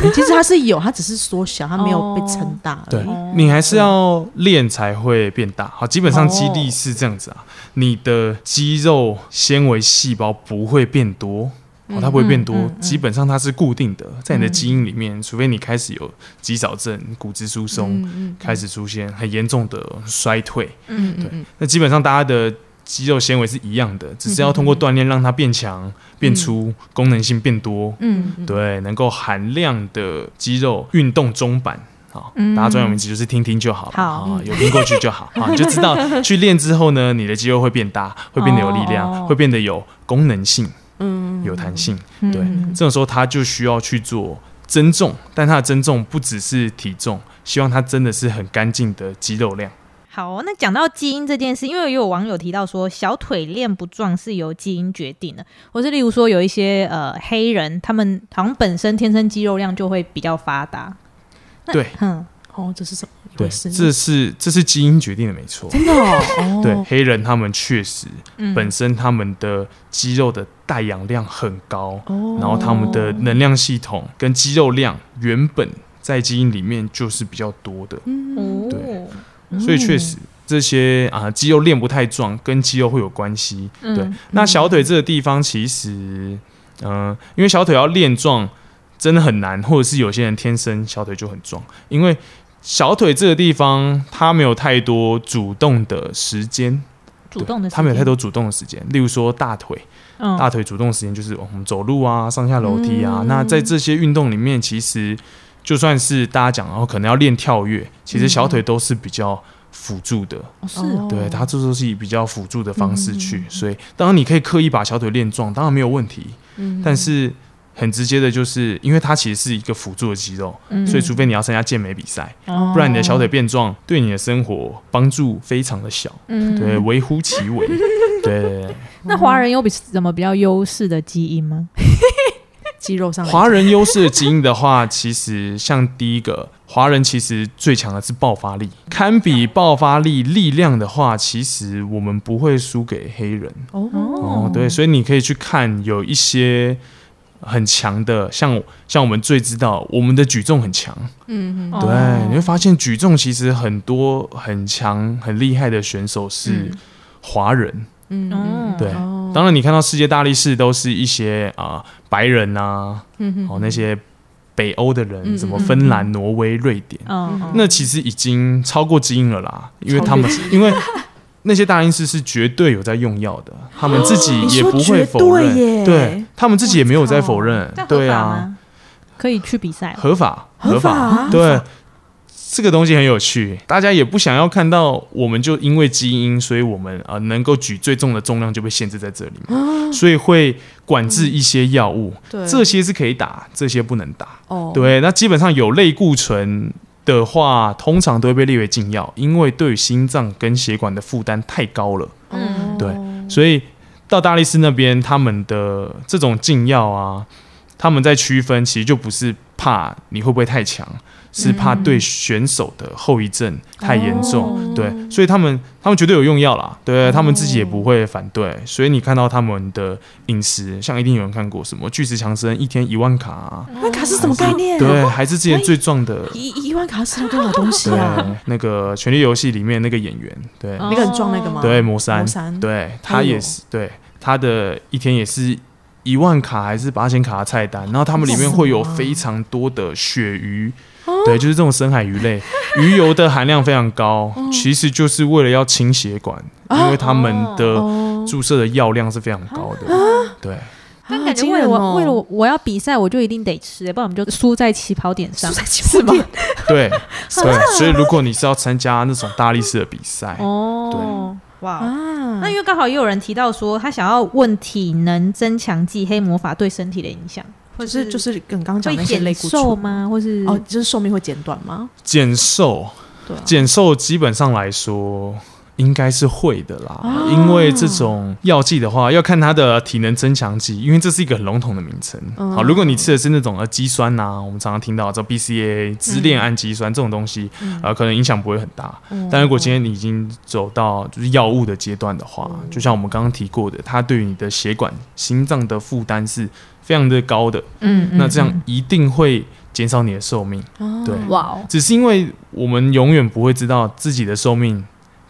欸其实他是有，他只是缩小，他没有被撑大而对。哦你还是要练才会变大。好，基本上肌力是这样子啊，你的肌肉纤维细胞不会变多。哦，它不会变多，嗯嗯嗯。基本上它是固定的，在你的基因里面，除非你开始有肌少症、骨质疏松，嗯开始出现很严重的衰退，嗯嗯嗯。那基本上大家的肌肉纤维是一样的，只是要通过锻炼让它变强、变粗，功能性变多，嗯嗯，对，能够含量的肌肉运动中板大家专有名词就是听听就好了，好。啊有听过去就好，好，你 就知道去练之后呢，你的肌肉会变大，会变得有力量，哦。会变得有功能性，嗯，有弹性。嗯对，这种时候他就需要去做增重，但他的增重不只是体重，希望他真的是很干净的肌肉量。好，那讲到基因这件事，因为也有网友提到说，小腿练不壮是由基因决定的，或是例如说有一些呃黑人，他们好像本身天生肌肉量就会比较发达。那对，嗯，哦，这是什么？回事？这是这是基因决定的，没错。真的哦，哦。对，黑人他们确实嗯。本身他们的肌肉的带氧量很高，哦。然后他们的能量系统跟肌肉量原本在基因里面就是比较多的，对所以确实这些啊肌肉练不太壮，跟肌肉会有关系。嗯对，那小腿这个地方其实，嗯、因为小腿要练壮真的很难，或者是有些人天生小腿就很壮，因为小腿这个地方它没有太多主动的时间，主动的时间，它没有太多主动的时间。例如说大腿，嗯大腿主动的时间就是我们走路啊、上下楼梯啊。嗯那在这些运动里面，其实就算是大家讲，然后可能要练跳跃，其实小腿都是比较辅助的。哦是哦对，它这都是以比较辅助的方式去，所以当然你可以刻意把小腿练壮，当然没有问题。嗯但是很直接的就是，因为它其实是一个辅助的肌肉，嗯所以除非你要参加健美比赛，哦不然你的小腿变壮对你的生活帮助非常的小，嗯对，微乎其微。对那华人有比什么比较优势的基因吗？肌肉上华人优势的基因的话，其实像第一个，华人其实最强的是爆发力，堪比爆发力力量的话，其实我们不会输给黑人。哦哦，对，所以你可以去看有一些很强的，像像我们最知道，我们的举重很强，嗯嗯对，哦。你会发现举重其实很多很强、很厉害的选手是华人。嗯嗯对。哦。当然，你看到世界大力士都是一些啊、白人啊，嗯哦那些北欧的人，嗯什么嗯芬兰、挪威、瑞典，那其实已经超过基因了啦，因为他们因为那些大医师是绝对有在用药的，他们自己也不会否认，对对他们自己也没有在否认对啊，可以去比赛？合法合法？啊对。这个东西很有趣，大家也不想要看到，我们就因为基因，所以我们呃能够举最重的重量就被限制在这里嘛，所以会管制一些药物，对。这些是可以打，这些不能打。哦。对，那基本上有类固醇的话，通常都会被列为禁药，因为对于心脏跟血管的负担太高了。嗯对，所以到大力士那边，他们的这种禁药啊，他们在区分，其实就不是怕你会不会太强，是怕对选手的后遗症太严重。哦对，所以他们他们绝对有用药啦，对他们自己也不会反对。所以你看到他们的饮食，像一定有人看过什么巨石强森一天一万卡、啊，那卡是什么概念？对，还是之前最壮的。一一万卡吃了多少东西对啊？，那个《权力游戏》里面那个演员，对，哦那个很壮那个吗？对，魔山，魔山对他也是，对他的一天也是一万卡还是八千卡的菜单，然后他们里面会有非常多的鳕鱼，哦。对，就是这种深海鱼类，鱼油的含量非常高，哦。其实就是为了要清血管，因为他们的哦，注射的药量是非常高的，对。但啊感觉为了我、哦。为了我我要比赛，我就一定得吃，不然我们就输 在起跑点上，是吗？对对，所以如果你是要参加那种大力士的比赛，哦，对。哇。啊。那因为刚好也有人提到说，他想要问体能增强剂黑魔法对身体的影响，或就是就是跟刚刚讲会那些类减固醇瘦？吗？或是哦，就是寿命会减短吗？减寿，对啊，减寿基本上来说应该是会的啦，哦。因为这种药剂的话，要看它的体能增强剂，因为这是一个很笼统的名称。嗯。好，如果你吃的是那种呃肌酸呐、我们常常听到这 BCA 支链氨基酸这种东西，呃，可能影响不会很大。嗯。但如果今天你已经走到就是药物的阶段的话，就像我们刚刚提过的，它对于你的血管、心脏的负担是非常的高的，嗯那这样一定会减少你的寿命。哦。对。哇哦，只是因为我们永远不会知道自己的寿命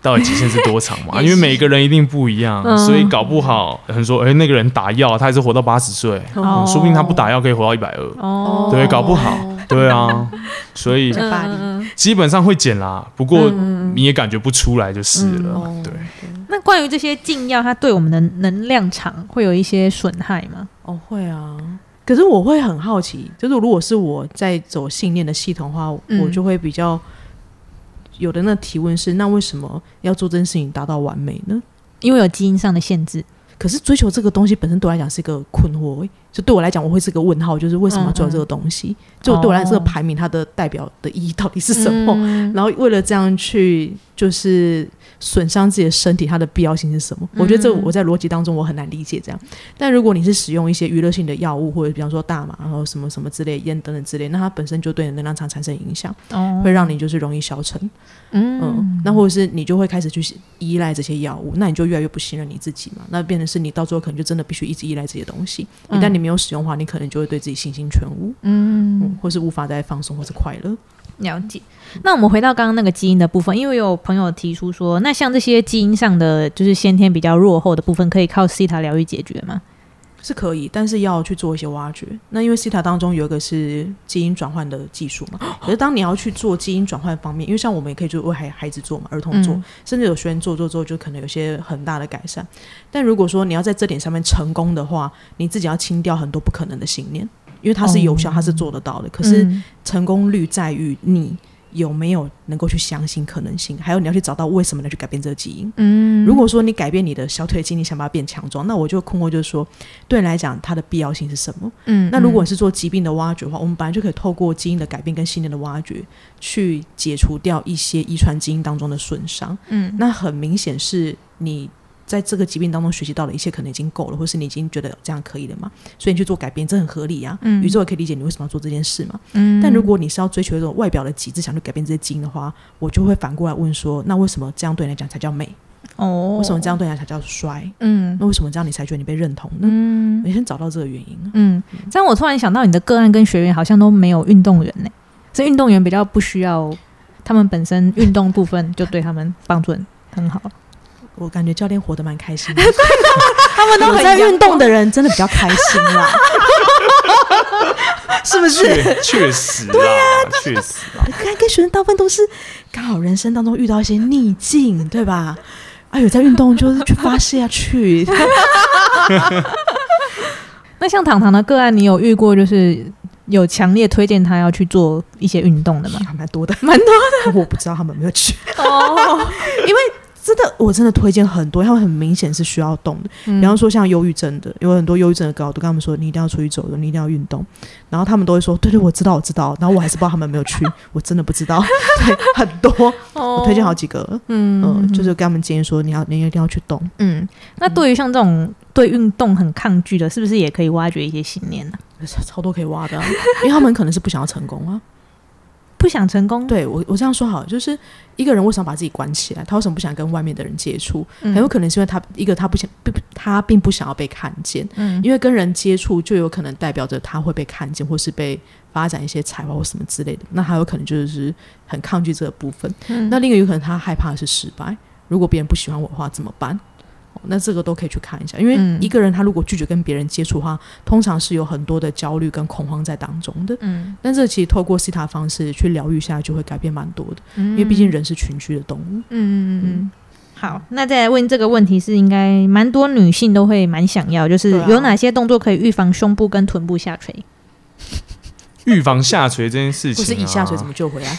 到底极限是多长嘛，因为每个人一定不一样，嗯。所以搞不好有人说，哎、那个人打药，他还是活到八十岁，哦。嗯说不定他不打药可以活到一百二，哦，对，搞不好，对啊，所以 基本上会减啦，不过你也感觉不出来就是了，哦。对。那关于这些禁药，它对我们的能量场会有一些损害吗？哦会啊，可是我会很好奇，就是如果是我在走信念的系统的话，嗯。我就会比较有的那提问是：那为什么要做这件事情达到完美呢？因为有基因上的限制。可是追求这个东西本身对我来讲是一个困惑、欸，就对我来讲我会是个问号，就是为什么要做这个东西？就对我来讲，这个排名它的代表的意义到底是什么？嗯然后为了这样去就是损伤自己的身体，它的必要性是什么？我觉得这我在逻辑当中我很难理解这样。但如果你是使用一些娱乐性的药物，或者比方说大麻，然后什么什么之类烟等等之类，那它本身就对你的能量场产生影响，哦会让你就是容易消沉。嗯，那或者是你就会开始去依赖这些药物，那你就越来越不信任你自己嘛。那变成是你到最后可能就真的必须一直依赖这些东西。一旦你没有使用的话，你可能就会对自己信心全无，嗯，或是无法再放松或是快乐。了解。那我们回到刚刚那个基因的部分，因为有朋友提出说，那像这些基因上的就是先天比较弱后的部分，可以靠西塔疗愈解决吗？是可以，但是要去做一些挖掘。那因为西塔当中有一个是基因转换的技术嘛，可是当你要去做基因转换方面，因为像我们也可以就为孩孩子做嘛，儿童做，嗯甚至有学员做做做就可能有些很大的改善。但如果说你要在这点上面成功的话，你自己要清掉很多不可能的信念，因为它是有效，它是做得到的。可是嗯成功率在于你有没有能够去相信可能性，还有你要去找到为什么要去改变这个基因。嗯如果说你改变你的小腿肌，你想把它变强壮，那我就困惑，就是说，对你来讲，它的必要性是什么？嗯那如果是做疾病的挖掘的话，我们本来就可以透过基因的改变跟信念的挖掘，去解除掉一些遗传基因当中的损伤。嗯那很明显是你在这个疾病当中学习到的一切可能已经够了，或是你已经觉得这样可以了嘛，所以你去做改变，这很合理啊。嗯宇宙也可以理解你为什么要做这件事嘛。嗯但如果你是要追求一种外表的极致，想去改变这些基因的话，我就会反过来问说，那为什么这样对你来讲才叫美？哦为什么这样对你来讲才叫衰？嗯那为什么这样你才觉得你被认同呢？嗯你先找到这个原因啊。嗯，这样我突然想到，你的个案跟学员好像都没有运动员呢，是运动员比较不需要，他们本身运动部分就对他们帮助很很好。我感觉教练活得蛮开心的，他们有在运动的人真的比较开心啦，是不是？确确实啦，确实啦。跟跟学生大部分都是刚好人生当中遇到一些逆境，对吧？哎呦在运动就是去发泄啊，去。那像糖糖的个案，你有遇过就是有强烈推荐他要去做一些运动的吗？还蛮多的，蛮多的。我不知道他们有没有去，哦，因为真的我真的推荐很多，他们很明显是需要动的。嗯比方说像忧郁症的，有很多忧郁症的高，我都跟他们说，你一定要出去走走，你一定要运动。然后他们都会说，对对，我知道，我知道。然后我还是不知道他们有没有去，我真的不知道。对，很多，我推荐好几个，嗯嗯、就是跟他们建议说，你要你一定要去动。嗯。那对于像这种对运动很抗拒的，是不是也可以挖掘一些信念呢、超多可以挖的啊、因为他们可能是不想要成功啊。不想成功，对我，我这样说好，就是一个人为什么把自己关起来？他为什么不想跟外面的人接触？嗯很有可能是因为他一个他不想，不他并不想要被看见，嗯因为跟人接触就有可能代表着他会被看见，或是被发展一些才华或什么之类的。那他有可能就是很抗拒这个部分。嗯那另一个有可能他害怕的是失败，如果别人不喜欢我的话怎么办？哦那这个都可以去看一下，因为嗯一个人他如果拒绝跟别人接触的话，通常是有很多的焦虑跟恐慌在当中的。嗯但这其实透过西塔方式去疗愈下，就会改变蛮多的，嗯因为毕竟人是群居的动物。嗯嗯嗯。好，那再来问这个问题是应该蛮多女性都会蛮想要，就是有哪些动作可以预防胸部跟臀部下垂？预防下垂这件事情、啊，或是以下垂怎么救回来？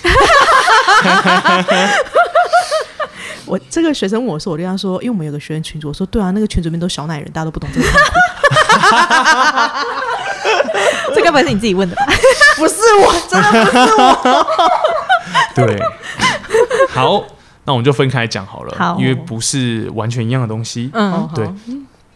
我这个学生问我说，我就跟他说，因为我们有个学生群主，我说对啊，那个群主里面都小奶人，大家都不懂这个。这该不会是你自己问的吧？不是我，真的不是我。对，好，那我们就分开讲好了，好因为不是完全一样的东西。嗯哦对好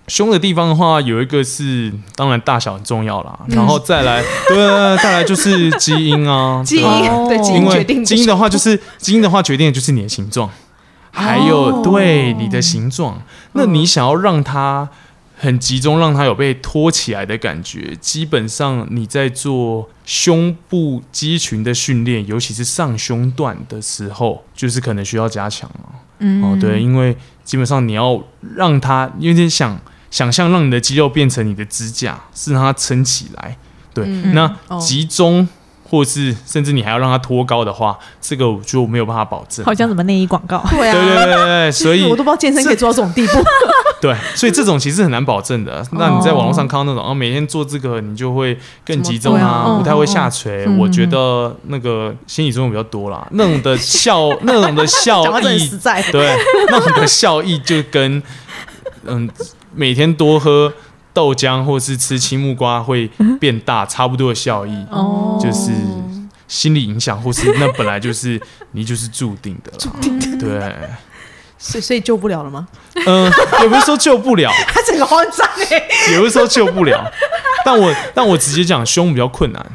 胸的地方的话，有一个是当然大小很重要啦，嗯然后再来，对，再来就是基因啊，基因对基因为因决定基因的话，就是基因的话决定的就是你的形状，还有哦对你的形状。那你想要让它很集中，让它有被托起来的感觉，基本上你在做胸部肌群的训练，尤其是上胸段的时候，就是可能需要加强了。嗯哦，对，，因为基本上你要让它有点想想象，让你的肌肉变成你的支架，是让它撑起来。对，嗯那哦集中。或是甚至你还要让它脱高的话，这个我就没有办法保证。好像什么内衣广告。对啊，对对对所以我都不知道健身可以做到这种地步。对，所以这种其实很难保证的。那你在网络上看到那种，哦，每天做这个，你就会更集中啊，不太会下垂。嗯我觉得那个心理作用比较多啦，那种的效，那种的效益。对，那种的效益就跟嗯每天多喝豆浆或是吃青木瓜会变大差不多的效益，哦就是心理影响，或是那本来就是你就是注定的啦。对，所以所以救不了了吗？嗯、也不是说救不了，他整个慌张哎。也不是说救不了，但我但我直接讲胸比较困难，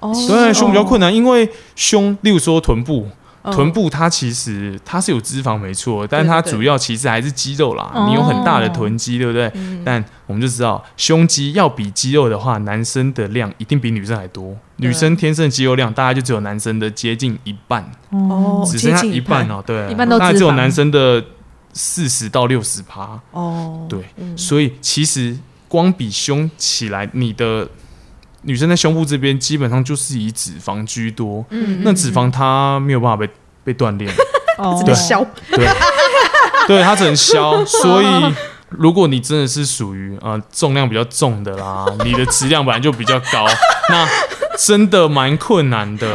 哦对，胸比较困难，因为胸，例如说臀部。哦臀部它其实它是有脂肪没错，但它主要其实还是肌肉啦。哦你有很大的臀肌，对不对？嗯但我们就知道，胸肌要比肌肉的话，男生的量一定比女生还多。女生天生肌肉量大概就只有男生的接近一半，哦，只剩下一半哦。对，一半都大概只有男生的四十到六十趴。哦，对，所以其实光比胸起来，你的女生在胸部这边基本上就是以脂肪居多。嗯那脂肪它没有办法被被锻炼，哦直接消。对，对，它只能消。所以如果你真的是属于呃重量比较重的啦，你的质量本来就比较高，那真的蛮困难的。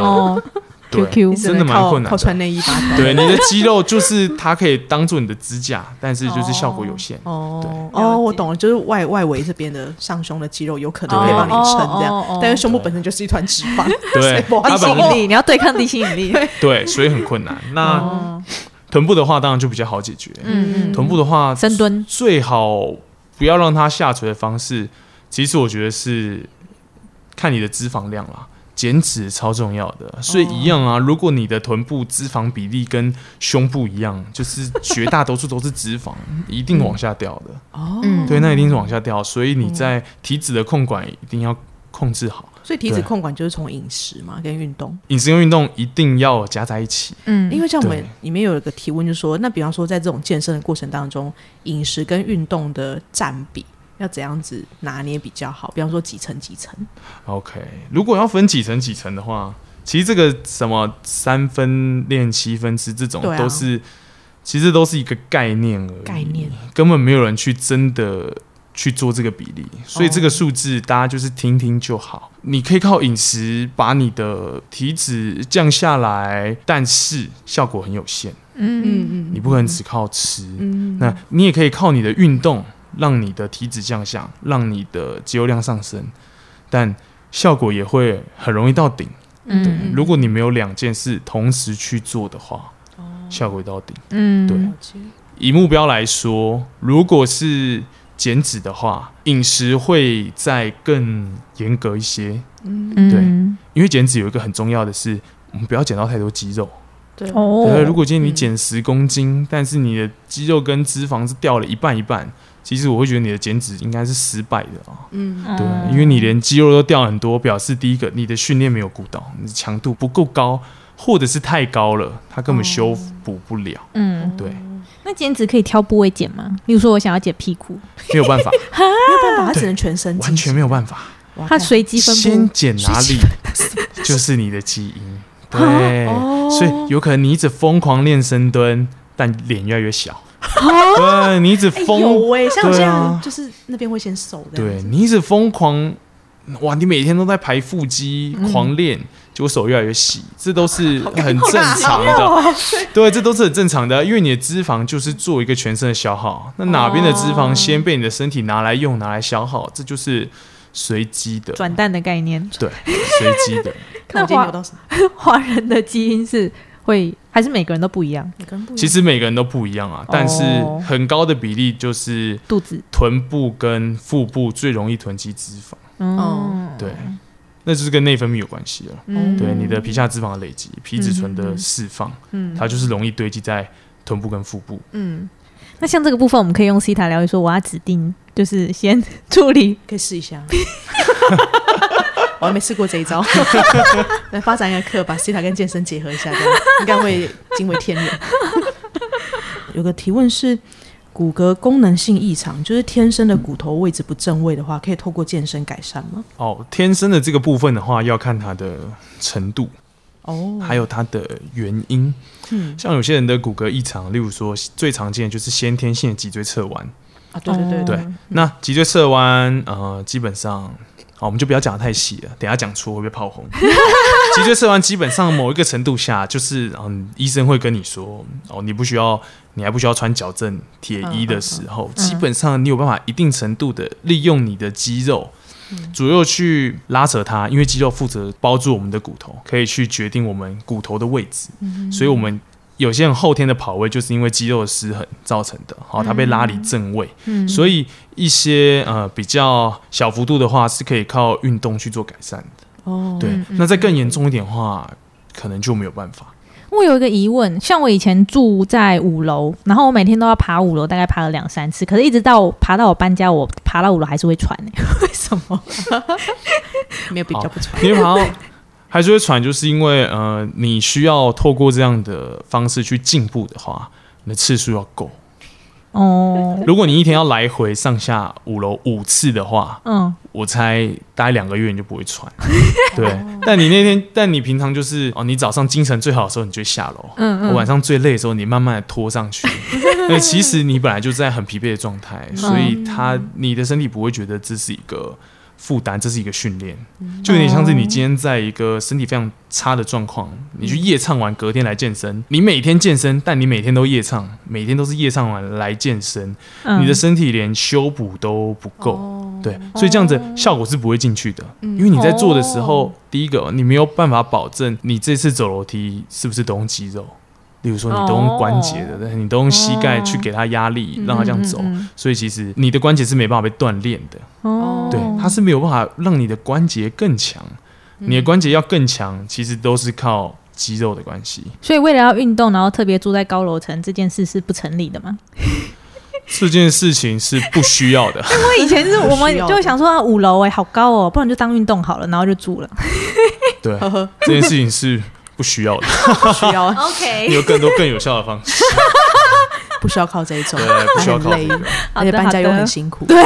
QQ 真的蛮困难靠穿的。内衣把它对，你的肌肉就是它可以当做你的支架，但是就是效果有限。哦了哦，我懂了，就是外外围这边的上胸的肌肉有可能可以帮你撑这样但是胸部本身就是一团脂肪，对地心引力，你要对抗地心引力。对，所以很困难。那哦，臀部的话，当然就比较好解决。嗯臀部的话，深蹲最好不要让它下垂的方式，其实我觉得是看你的脂肪量啦。减脂超重要的，所以一样啊。如果你的臀部脂肪比例跟胸部一样，就是绝大多数都是脂肪，一定往下掉的。哦，嗯对，那一定是往下掉。所以你在体脂的控管一定要控制好，所以体脂控管就是从饮食嘛跟运动，饮食跟运动一定要加在一起。嗯因为像我们对里面有一个提问，就是说，那比方说在这种健身的过程当中，饮食跟运动的占比要怎样子拿捏比较好？比方说几层几层，OK，如果要分几层几层的话，其实这个什么三分练七分吃这种都是，其实都是一个概念而已，概念根本没有人去真的去做这个比例，所以这个数字大家就是听听就好。你可以靠饮食把你的体脂降下来，但是效果很有限，嗯嗯嗯你不可能只靠吃。嗯那你也可以靠你的运动，让你的体脂降下，让你的肌肉量上升，但效果也会很容易到顶。嗯。如果你没有两件事同时去做的话，哦。效果会到顶。嗯对。以目标来说，如果是减脂的话，饮食会再更严格一些，嗯。对。因为减脂有一个很重要的是，我们不要减到太多肌肉。对。哦。对，如果今天你减十公斤，但是你的肌肉跟脂肪是掉了一半一半，其实我会觉得你的减脂应该是失败的啊。嗯对，因为你连肌肉都掉很多，表示第一个你的训练没有顾到，你的强度不够高，或者是太高了，它根本修补不了。嗯，对，那减脂可以挑部位减吗？例如说，我想要减屁股，没有办法，没有办法，它只能全身，完全没有办法。哇。它随机分先布。减哪里，就是你的基因。对，哦所以有可能你一直疯狂练深蹲，但脸越来越小。哦 对你一直哎疯有哎，像我现对啊在就是那边会先瘦的，对你一直疯狂，哇！你每天都在排腹肌，狂练，结果手越来越细，这都是很正常的。对，这都是很正常的，因为你的脂肪就是做一个全身的消耗。那哪边的脂肪先被你的身体拿来用、拿来消耗，这就是随机的，转蛋的概念，对，随机的。那我今天扭到什么，华人的基因是会还是每个人都不一样？每个人不一样其实每个人都不一样啊，但是哦很高的比例就是肚子，臀部跟腹部最容易囤积脂肪。哦，对，那就是跟内分泌有关系了。嗯对你的皮下脂肪的累积、皮质醇的释放，嗯它就是容易堆积在臀部跟腹部。嗯。那像这个部分，我们可以用西塔疗愈说，我要指定就是先处理可以试一下。我还没试过这一招，来发展一个课，把西塔跟健身结合一下，这样应该会惊为天人。有个提问是：骨骼功能性异常，就是天生的骨头位置不正位的话，可以透过健身改善吗？哦，天生的这个部分的话，要看它的程度，哦，还有它的原因。嗯像有些人的骨骼异常，例如说最常见的就是先天性的脊椎侧弯，啊，对对对对，那脊椎侧弯，呃，基本上，好，我们就不要讲的太细了，等一下讲错会被炮轰。脊椎侧弯基本上某一个程度下，就是嗯，医生会跟你说，哦，你不需要，你还不需要穿矫正铁衣的时候，基本上你有办法一定程度的利用你的肌肉。左右去拉扯它，因为肌肉负责包住我们的骨头，可以去决定我们骨头的位置。所以，我们有些人后天的跑位就是因为肌肉的失衡造成的，好，它被拉离正位。所以，一些呃比较小幅度的话，是可以靠运动去做改善的。哦，对，那再更严重一点的话，可能就没有办法。我有一个疑问，像我以前住在五楼，然后我每天都要爬五楼，大概爬了两三次，可是一直到爬到我搬家，我爬到五楼还是会喘呢？为什么？没有比较不喘，因为爬到还是会喘，就是因为呃，你需要透过这样的方式去进步的话，你的次数要够。哦，如果你一天要来回上下五楼五次的话，嗯，我猜大概两个月你就不会喘。对，但你那天，但你平常就是哦，你早上精神最好的时候你就下楼，嗯嗯，晚上最累的时候你慢慢的拖上去。对其实你本来就在很疲惫的状态，所以他你的身体不会觉得这是一个。负担，这是一个训练，就有点像是你今天在一个身体非常差的状况，你去夜唱完，隔天来健身。你每天健身，但你每天都夜唱，每天都是夜唱完来健身，你的身体连修补都不够，对，所以这样子效果是不会进去的。因为你在做的时候，第一个你没有办法保证你这次走楼梯是不是都用肌肉。例如说，你都用关节的，你都用膝盖去给他压力，让他这样走，所以其实你的关节是没办法被锻炼的。哦，对，它是没有办法让你的关节更强。你的关节要更强，其实都是靠肌肉的关系。所以，为了要运动，然后特别住在高楼层，这件事是不成立的吗？这件事情是不需要的。因为以前是我们就想说，五楼哎，好高哦，不然就当运动好了，然后就住了。对，这件事情是。不需要的，不需要。OK，有更多更有效的方式，不需要靠这一种，对，不需要靠这个，而且搬家又很辛苦。对，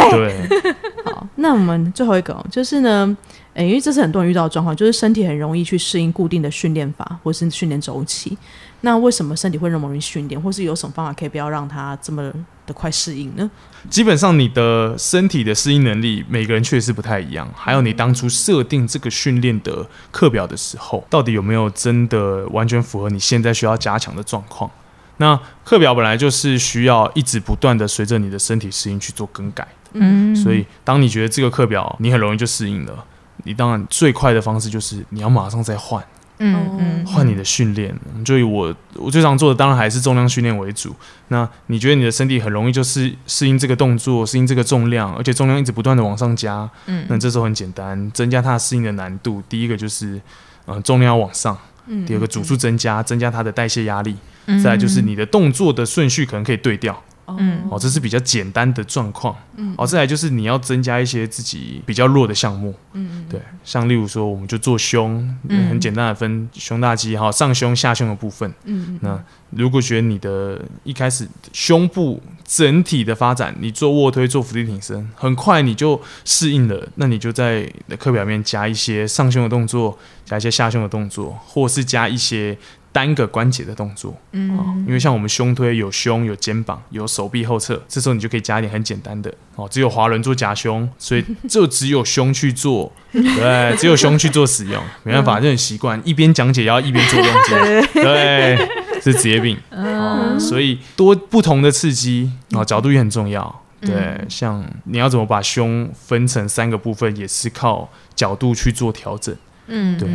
好，那我们最后一个就是呢，因为这是很多人遇到的状况，就是身体很容易去适应固定的训练法或是训练周期。那为什么身体会那么容易训练，或是有什么方法可以不要让它这么的快适应呢？基本上，你的身体的适应能力，每个人确实不太一样。还有，你当初设定这个训练的课表的时候，到底有没有真的完全符合你现在需要加强的状况？那课表本来就是需要一直不断的随着你的身体适应去做更改的。嗯，所以当你觉得这个课表你很容易就适应了，你当然最快的方式就是你要马上再换。嗯嗯，换你的训练，就以我我最常做的当然还是重量训练为主。那你觉得你的身体很容易就是适应这个动作，适应这个重量，而且重量一直不断的往上加，嗯，那这时候很简单，增加它适应的难度。第一个就是，嗯，重量要往上；，第二个组数增加，增加它的代谢压力；，再来就是你的动作的顺序可能可以对调。嗯，哦，这是比较简单的状况。嗯，哦，再来就是你要增加一些自己比较弱的项目。嗯对，像例如说，我们就做胸，嗯很简单的分胸大肌哈，上胸、下胸的部分。嗯那如果觉得你的一开始胸部整体的发展，你做卧推、做伏地挺身，很快你就适应了，那你就在课表面加一些上胸的动作，加一些下胸的动作，或是加一些。单个关节的动作，嗯，因为像我们胸推有胸有肩膀有手臂后侧，这时候你就可以加一点很简单的。哦，只有滑轮做夹胸，所以 就只有胸去做，对，只有胸去做使用，没办法，这很习惯一边讲解要一边做动作，对，是职业病，哦，所以多不同的刺激哦，角度也很重要，对，像你要怎么把胸分成三个部分，也是靠角度去做调整。嗯，对，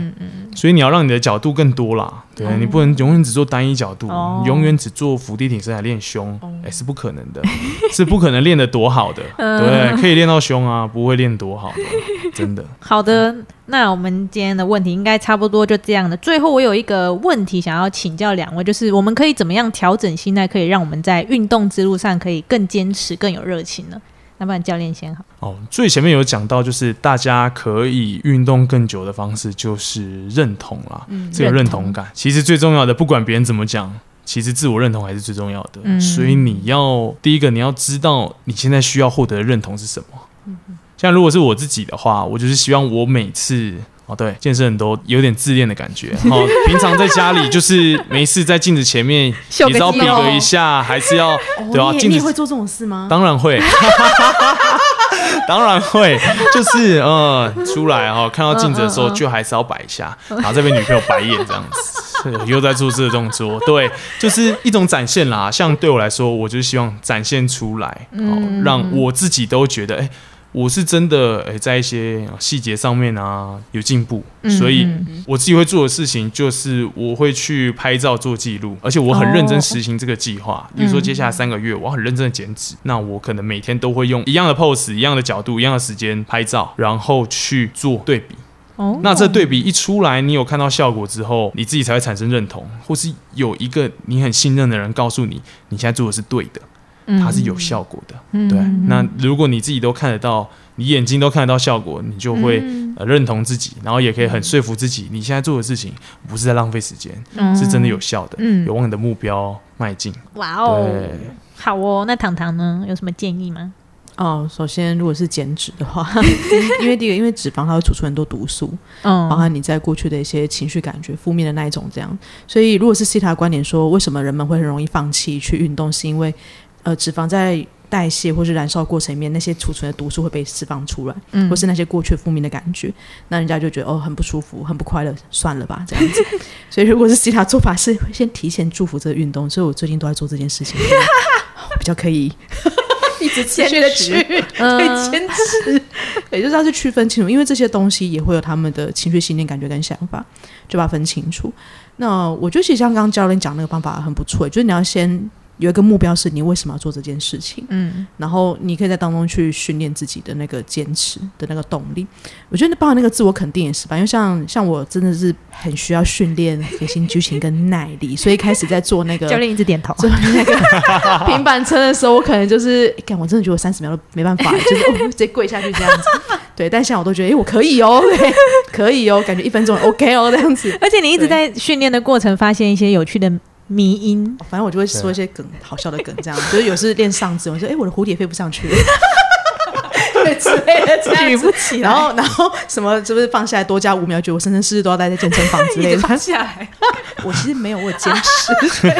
所以你要让你的角度更多啦，对你不能永远只做单一角度，永远只做伏地挺身来练胸，哎，是不可能的，是不可能练得多好的，对，可以练到胸啊，不会练多好的，真的。好的，那我们今天的问题应该差不多就这样的。最后，我有一个问题想要请教两位，就是我们可以怎么样调整心态，可以让我们在运动之路上可以更坚持、更有热情呢？那不然教练先好哦。最前面有讲到，就是大家可以运动更久的方式，就是认同啦。嗯，这个认同感其实最重要的，不管别人怎么讲，其实自我认同还是最重要的。嗯，所以你要第一个，你要知道你现在需要获得的认同是什么。嗯像如果是我自己的话，我就是希望我每次哦，对，健身很多有点自恋的感觉。哦，平常在家里就是没事在镜子前面，秀个也是要比个一下，还是要对啊，镜子会做这种事吗？当然会，当然会，就是嗯，出来哈、看到镜子的时候，就还是要摆一下，然后再被女朋友白眼这样子，是又在做这个动作，对，就是一种展现啦。像对我来说，我就希望展现出来，哦，让我自己都觉得，哎、我是真的诶、在一些细节上面啊有进步，所以我自己会做的事情就是我会去拍照做记录，而且我很认真实行这个计划。比如说接下来三个月，我很认真的减脂，那我可能每天都会用一样的 pose、一样的角度、一样的时间拍照，然后去做对比。哦那这对比一出来，你有看到效果之后，你自己才会产生认同，或是有一个你很信任的人告诉你，你现在做的是对的。它是有效果的。嗯对，那如果你自己都看得到，你眼睛都看得到效果，你就会、呃认同自己，然后也可以很说服自己，你现在做的事情不是在浪费时间，是真的有效的，嗯有往你的目标迈进。哇哦，好哦。那糖糖呢，有什么建议吗？哦，首先如果是减脂的话，因为第一个，因为脂肪它会储存很多毒素，嗯包嗯含你在过去的一些情绪感觉、负面的那一种这样。所以，如果是西塔观点说，为什么人们会很容易放弃去运动，是因为呃脂肪在代谢或是燃烧过程里面，那些储存的毒素会被释放出来，嗯或是那些过去负面的感觉，那人家就觉得哦很不舒服、很不快乐，算了吧这样子。所以，如果是其他做法是会先提前祝福这个运动，所以我最近都在做这件事情，比较可以。一直 坚持对，坚持，也就是要去区分清楚，因为这些东西也会有他们的情绪、信念、感觉跟想法，就把它分清楚。那我觉得其实像刚刚教练讲那个方法很不错，就是你要先有一个目标，是你为什么要做这件事情，嗯然后你可以在当中去训练自己的那个坚持的那个动力。我觉得包含那个自我肯定也是吧，因为像像我真的是很需要训练核心剧情跟耐力，所以开始在做那个 教练一直点头。做那个 平板车的时候，我可能就是，哎干、我真的觉得我三十秒都没办法，就是、哦、直接跪下去这样子。对，但现在我都觉得，哎、我可以哦，对，可以哦，感觉一分钟 OK 哦，这样子。而且你一直在训练的过程，发现一些有趣的迷音，反正我就会说一些梗，好笑的梗，这样。就是有时练上肢，我说，哎、我的蝴蝶飞不上去了。对之类的这样子，举不起然后，然后什么，是不是放下来多加五秒？觉得我生生世世都要待在健身房之类的。放下来。我其实没有，我有坚持。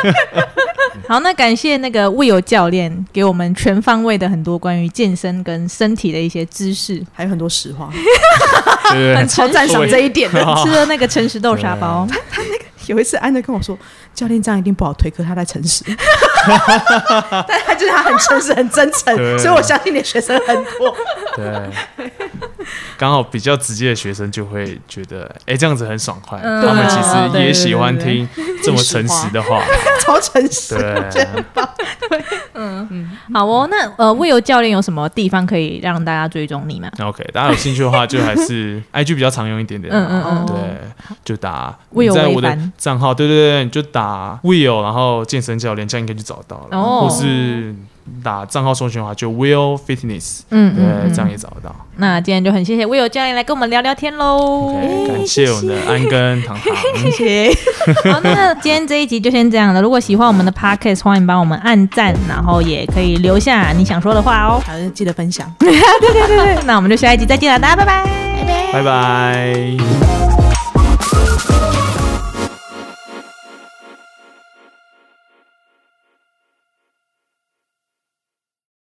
好，那感谢那个 Will 教练给我们全方位的很多关于健身跟身体的一些知识，还有很多实话，对对超赞赏这一点的。吃了那个诚实豆沙包。有一次安德跟我说，教练这样一定不好推，可他在诚实，但他就是他很诚实、很真诚，所以我相信你的学生很多。对，刚好比较直接的学生就会觉得，哎、这样子很爽快，嗯他们其对对实也喜欢对对听这么诚实的话。超诚实，对我觉得很棒。好哦，那呃，Will 教练有什么地方可以让大家追踪你吗？那 OK，大家有兴趣的话，就还是 IG 比较常用一点点。嗯嗯嗯对，就打 Will 在我的账号，对对对，你就打 Will，然后健身教练，这样应该就找到了。哦或是打账号搜寻的话，就 Will Fitness，嗯对，这样也找得到。那今天就很谢谢 Will 教练来跟我们聊聊天喽。感谢我们的安跟糖糖。谢谢。好，那今天这一集就先这样了。如果喜欢我们的 Podcast，欢迎帮我们按赞，然后也可以留下你想说的话哦。好，记得分享 对对对。那我们就下一集再见了，大家拜拜。拜拜。